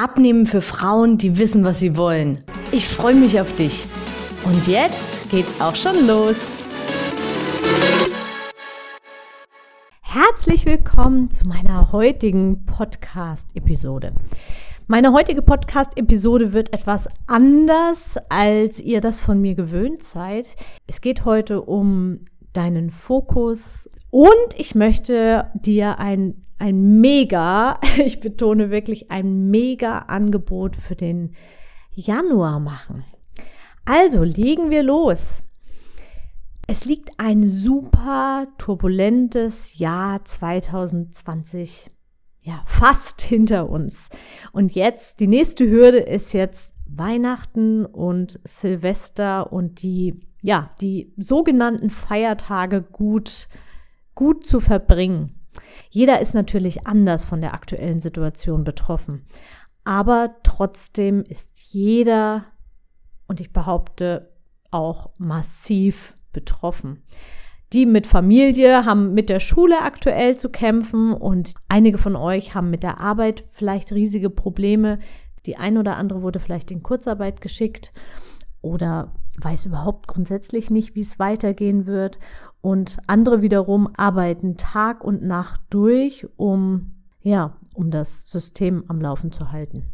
Abnehmen für Frauen, die wissen, was sie wollen. Ich freue mich auf dich. Und jetzt geht's auch schon los. Herzlich willkommen zu meiner heutigen Podcast-Episode. Meine heutige Podcast-Episode wird etwas anders, als ihr das von mir gewöhnt seid. Es geht heute um deinen Fokus und ich möchte dir ein ein mega, ich betone wirklich ein mega Angebot für den Januar machen. Also legen wir los. Es liegt ein super turbulentes Jahr 2020 ja fast hinter uns. Und jetzt die nächste Hürde ist jetzt Weihnachten und Silvester und die ja, die sogenannten Feiertage gut gut zu verbringen. Jeder ist natürlich anders von der aktuellen Situation betroffen. Aber trotzdem ist jeder, und ich behaupte, auch massiv betroffen. Die mit Familie haben mit der Schule aktuell zu kämpfen und einige von euch haben mit der Arbeit vielleicht riesige Probleme. Die ein oder andere wurde vielleicht in Kurzarbeit geschickt oder weiß überhaupt grundsätzlich nicht, wie es weitergehen wird. Und andere wiederum arbeiten Tag und Nacht durch, um, ja, um das System am Laufen zu halten.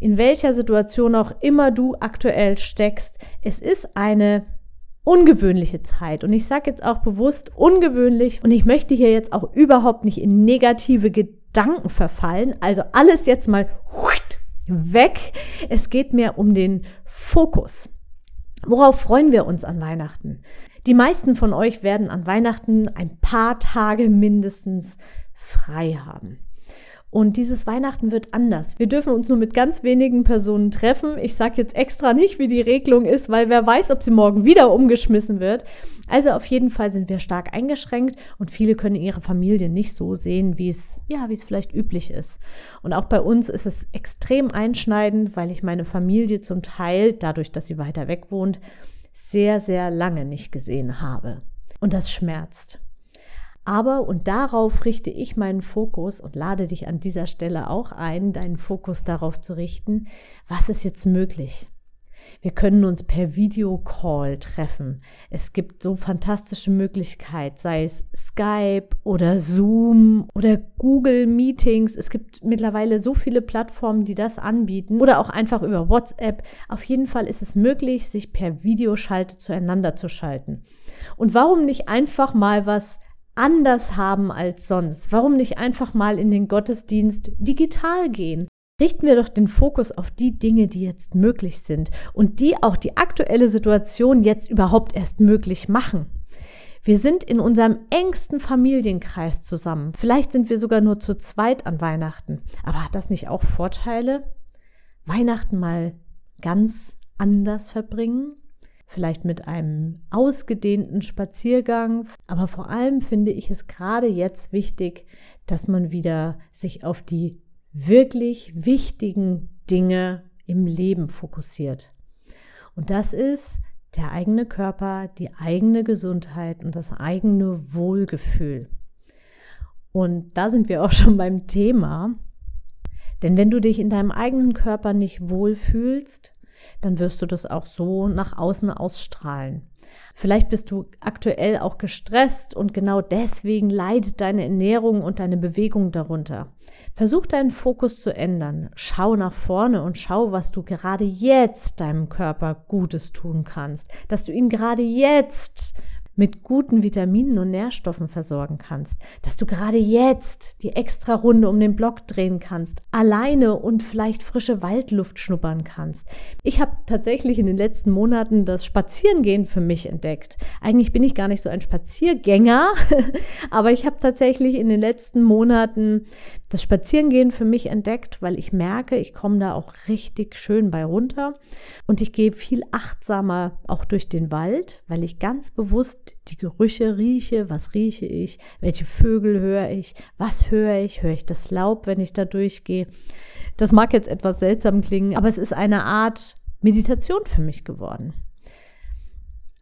In welcher Situation auch immer du aktuell steckst, es ist eine ungewöhnliche Zeit. Und ich sage jetzt auch bewusst ungewöhnlich und ich möchte hier jetzt auch überhaupt nicht in negative Gedanken verfallen. Also alles jetzt mal weg. Es geht mir um den Fokus. Worauf freuen wir uns an Weihnachten? Die meisten von euch werden an Weihnachten ein paar Tage mindestens frei haben. Und dieses Weihnachten wird anders. Wir dürfen uns nur mit ganz wenigen Personen treffen. Ich sage jetzt extra nicht, wie die Regelung ist, weil wer weiß, ob sie morgen wieder umgeschmissen wird. Also auf jeden Fall sind wir stark eingeschränkt und viele können ihre Familie nicht so sehen, wie es ja, wie es vielleicht üblich ist. Und auch bei uns ist es extrem einschneidend, weil ich meine Familie zum Teil dadurch, dass sie weiter weg wohnt, sehr sehr lange nicht gesehen habe. Und das schmerzt. Aber, und darauf richte ich meinen Fokus und lade dich an dieser Stelle auch ein, deinen Fokus darauf zu richten, was ist jetzt möglich? Wir können uns per Videocall treffen. Es gibt so fantastische Möglichkeiten, sei es Skype oder Zoom oder Google Meetings. Es gibt mittlerweile so viele Plattformen, die das anbieten oder auch einfach über WhatsApp. Auf jeden Fall ist es möglich, sich per Videoschalte zueinander zu schalten. Und warum nicht einfach mal was anders haben als sonst? Warum nicht einfach mal in den Gottesdienst digital gehen? Richten wir doch den Fokus auf die Dinge, die jetzt möglich sind und die auch die aktuelle Situation jetzt überhaupt erst möglich machen. Wir sind in unserem engsten Familienkreis zusammen. Vielleicht sind wir sogar nur zu zweit an Weihnachten. Aber hat das nicht auch Vorteile? Weihnachten mal ganz anders verbringen? Vielleicht mit einem ausgedehnten Spaziergang. Aber vor allem finde ich es gerade jetzt wichtig, dass man wieder sich auf die wirklich wichtigen Dinge im Leben fokussiert. Und das ist der eigene Körper, die eigene Gesundheit und das eigene Wohlgefühl. Und da sind wir auch schon beim Thema. Denn wenn du dich in deinem eigenen Körper nicht wohlfühlst, dann wirst du das auch so nach außen ausstrahlen. Vielleicht bist du aktuell auch gestresst und genau deswegen leidet deine Ernährung und deine Bewegung darunter. Versuch deinen Fokus zu ändern. Schau nach vorne und schau, was du gerade jetzt deinem Körper Gutes tun kannst. Dass du ihn gerade jetzt mit guten Vitaminen und Nährstoffen versorgen kannst, dass du gerade jetzt die extra Runde um den Block drehen kannst, alleine und vielleicht frische Waldluft schnuppern kannst. Ich habe tatsächlich in den letzten Monaten das Spazierengehen für mich entdeckt. Eigentlich bin ich gar nicht so ein Spaziergänger, aber ich habe tatsächlich in den letzten Monaten das Spazierengehen für mich entdeckt, weil ich merke, ich komme da auch richtig schön bei runter und ich gehe viel achtsamer auch durch den Wald, weil ich ganz bewusst die Gerüche rieche, was rieche ich, welche Vögel höre ich, was höre ich, höre ich das Laub, wenn ich da durchgehe. Das mag jetzt etwas seltsam klingen, aber es ist eine Art Meditation für mich geworden.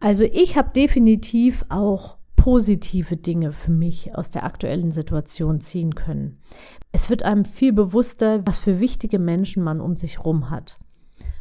Also ich habe definitiv auch positive Dinge für mich aus der aktuellen Situation ziehen können. Es wird einem viel bewusster, was für wichtige Menschen man um sich herum hat.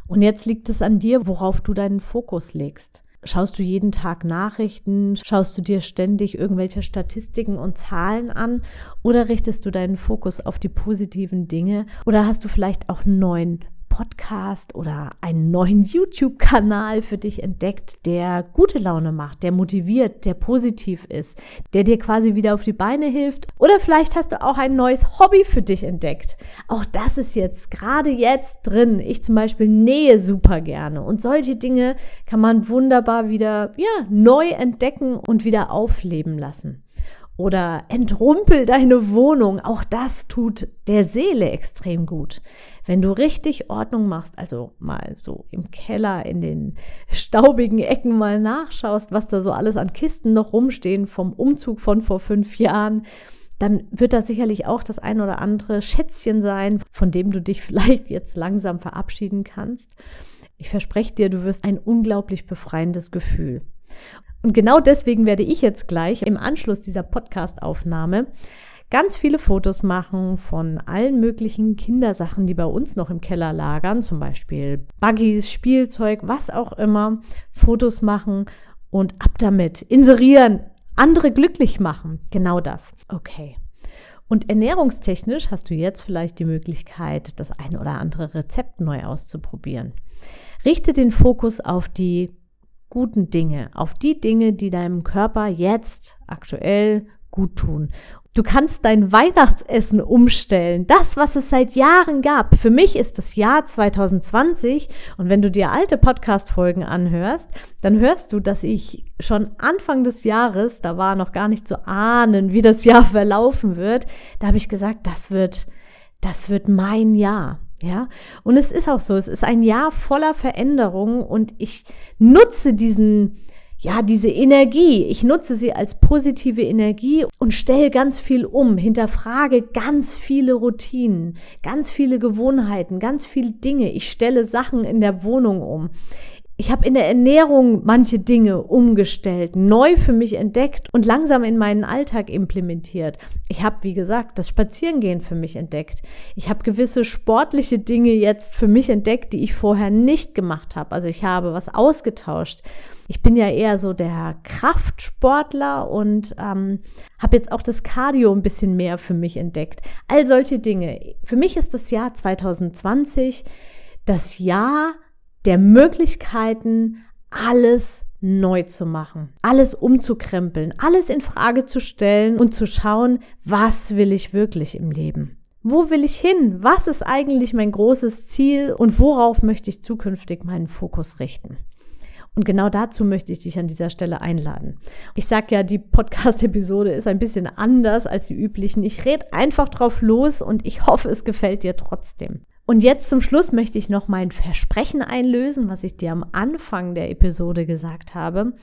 Und jetzt liegt es an dir, worauf du deinen Fokus legst. Schaust du jeden Tag Nachrichten? Schaust du dir ständig irgendwelche Statistiken und Zahlen an? Oder richtest du deinen Fokus auf die positiven Dinge? Oder hast du vielleicht auch einen neuen Podcast oder einen neuen YouTube-Kanal für dich entdeckt, der gute Laune macht, der motiviert, der positiv ist, der dir quasi wieder auf die Beine hilft. Oder vielleicht hast du auch ein neues Hobby für dich entdeckt. Auch das ist jetzt gerade jetzt drin. Ich zum Beispiel nähe super gerne und solche Dinge kann man wunderbar wieder ja, neu entdecken und wieder aufleben lassen oder entrumpel deine Wohnung. Auch das tut der Seele extrem gut. Wenn du richtig Ordnung machst, also mal so im Keller in den staubigen Ecken mal nachschaust, was da so alles an Kisten noch rumstehen vom Umzug von vor fünf Jahren, dann wird da sicherlich auch das ein oder andere Schätzchen sein, von dem du dich vielleicht jetzt langsam verabschieden kannst. Ich verspreche dir, du wirst ein unglaublich befreiendes Gefühl. Und genau deswegen werde ich jetzt gleich im Anschluss dieser Podcast-Aufnahme ganz viele Fotos machen von allen möglichen Kindersachen, die bei uns noch im Keller lagern, zum Beispiel Buggies, Spielzeug, was auch immer. Fotos machen und ab damit. Inserieren, andere glücklich machen. Genau das. Okay. Und ernährungstechnisch hast du jetzt vielleicht die Möglichkeit, das ein oder andere Rezept neu auszuprobieren. Richte den Fokus auf die guten Dinge, auf die Dinge, die deinem Körper jetzt aktuell gut tun. Du kannst dein Weihnachtsessen umstellen, das, was es seit Jahren gab. Für mich ist das Jahr 2020 und wenn du dir alte Podcast-Folgen anhörst, dann hörst du, dass ich schon Anfang des Jahres, da war noch gar nicht zu ahnen, wie das Jahr verlaufen wird, da habe ich gesagt, das wird, das wird mein Jahr. Ja, und es ist auch so, es ist ein Jahr voller Veränderungen und ich nutze diesen, ja, diese Energie, ich nutze sie als positive Energie und stelle ganz viel um, hinterfrage ganz viele Routinen, ganz viele Gewohnheiten, ganz viele Dinge. Ich stelle Sachen in der Wohnung um. Ich habe in der Ernährung manche Dinge umgestellt, neu für mich entdeckt und langsam in meinen Alltag implementiert. Ich habe, wie gesagt, das Spazierengehen für mich entdeckt. Ich habe gewisse sportliche Dinge jetzt für mich entdeckt, die ich vorher nicht gemacht habe. Also ich habe was ausgetauscht. Ich bin ja eher so der Kraftsportler und ähm, habe jetzt auch das Cardio ein bisschen mehr für mich entdeckt. All solche Dinge. Für mich ist das Jahr 2020 das Jahr, der Möglichkeiten, alles neu zu machen, alles umzukrempeln, alles in Frage zu stellen und zu schauen, was will ich wirklich im Leben? Wo will ich hin? Was ist eigentlich mein großes Ziel und worauf möchte ich zukünftig meinen Fokus richten? Und genau dazu möchte ich dich an dieser Stelle einladen. Ich sage ja, die Podcast-Episode ist ein bisschen anders als die üblichen. Ich rede einfach drauf los und ich hoffe, es gefällt dir trotzdem. Und jetzt zum Schluss möchte ich noch mein Versprechen einlösen, was ich dir am Anfang der Episode gesagt habe.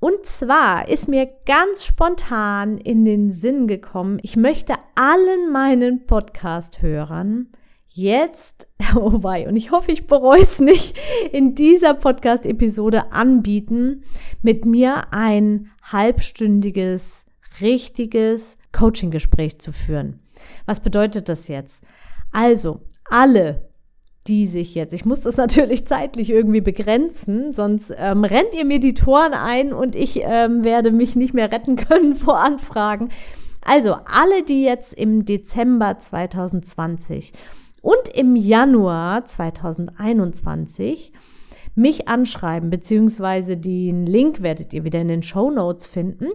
Und zwar ist mir ganz spontan in den Sinn gekommen, ich möchte allen meinen Podcast-Hörern jetzt, oh wei, und ich hoffe, ich bereue es nicht, in dieser Podcast-Episode anbieten, mit mir ein halbstündiges, richtiges Coaching-Gespräch zu führen. Was bedeutet das jetzt? Also, alle, die sich jetzt, ich muss das natürlich zeitlich irgendwie begrenzen, sonst ähm, rennt ihr mir die Toren ein und ich ähm, werde mich nicht mehr retten können vor Anfragen. Also alle, die jetzt im Dezember 2020 und im Januar 2021 mich anschreiben, beziehungsweise den Link werdet ihr wieder in den Show Notes finden,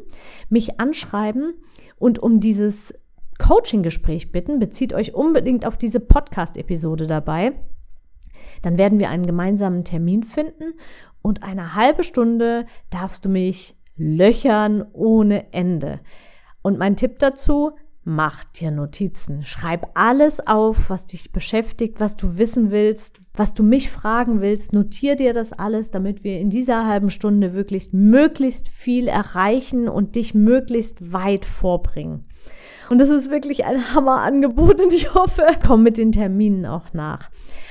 mich anschreiben und um dieses Coaching-Gespräch bitten, bezieht euch unbedingt auf diese Podcast-Episode dabei. Dann werden wir einen gemeinsamen Termin finden und eine halbe Stunde darfst du mich löchern ohne Ende. Und mein Tipp dazu, mach dir Notizen. Schreib alles auf, was dich beschäftigt, was du wissen willst, was du mich fragen willst. Notier dir das alles, damit wir in dieser halben Stunde wirklich möglichst viel erreichen und dich möglichst weit vorbringen. Und das ist wirklich ein Hammerangebot und ich hoffe, komm mit den Terminen auch nach.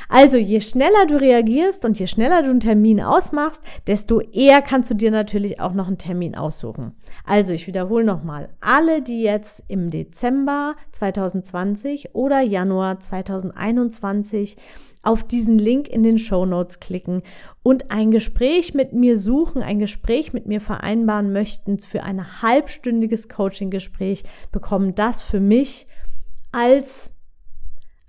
Also je schneller du reagierst und je schneller du einen Termin ausmachst, desto eher kannst du dir natürlich auch noch einen Termin aussuchen. Also ich wiederhole nochmal, alle, die jetzt im Dezember 2020 oder Januar 2021 auf diesen Link in den Show Notes klicken und ein Gespräch mit mir suchen, ein Gespräch mit mir vereinbaren möchten für ein halbstündiges Coaching-Gespräch, bekommen das für mich als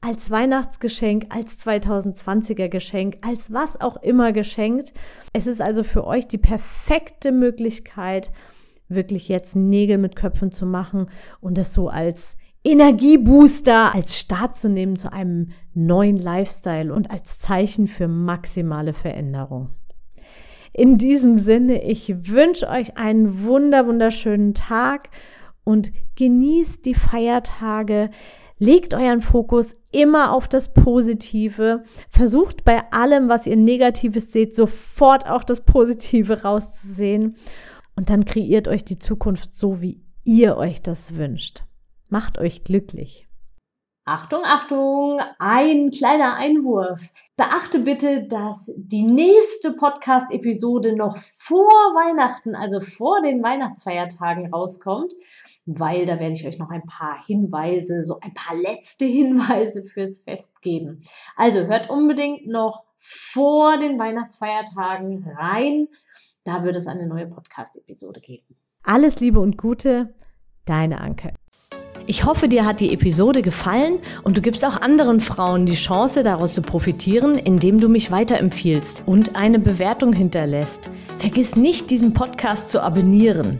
als Weihnachtsgeschenk, als 2020er Geschenk, als was auch immer geschenkt. Es ist also für euch die perfekte Möglichkeit, wirklich jetzt Nägel mit Köpfen zu machen und es so als Energiebooster als Start zu nehmen zu einem neuen Lifestyle und als Zeichen für maximale Veränderung. In diesem Sinne, ich wünsche euch einen wunder wunderschönen Tag und genießt die Feiertage. Legt euren Fokus immer auf das Positive. Versucht bei allem, was ihr Negatives seht, sofort auch das Positive rauszusehen. Und dann kreiert euch die Zukunft so, wie ihr euch das wünscht. Macht euch glücklich. Achtung, Achtung, ein kleiner Einwurf. Beachte bitte, dass die nächste Podcast-Episode noch vor Weihnachten, also vor den Weihnachtsfeiertagen rauskommt, weil da werde ich euch noch ein paar Hinweise, so ein paar letzte Hinweise fürs Fest geben. Also hört unbedingt noch vor den Weihnachtsfeiertagen rein. Da wird es eine neue Podcast-Episode geben. Alles Liebe und Gute, deine Anke. Ich hoffe, dir hat die Episode gefallen und du gibst auch anderen Frauen die Chance, daraus zu profitieren, indem du mich weiterempfiehlst und eine Bewertung hinterlässt. Vergiss nicht, diesen Podcast zu abonnieren.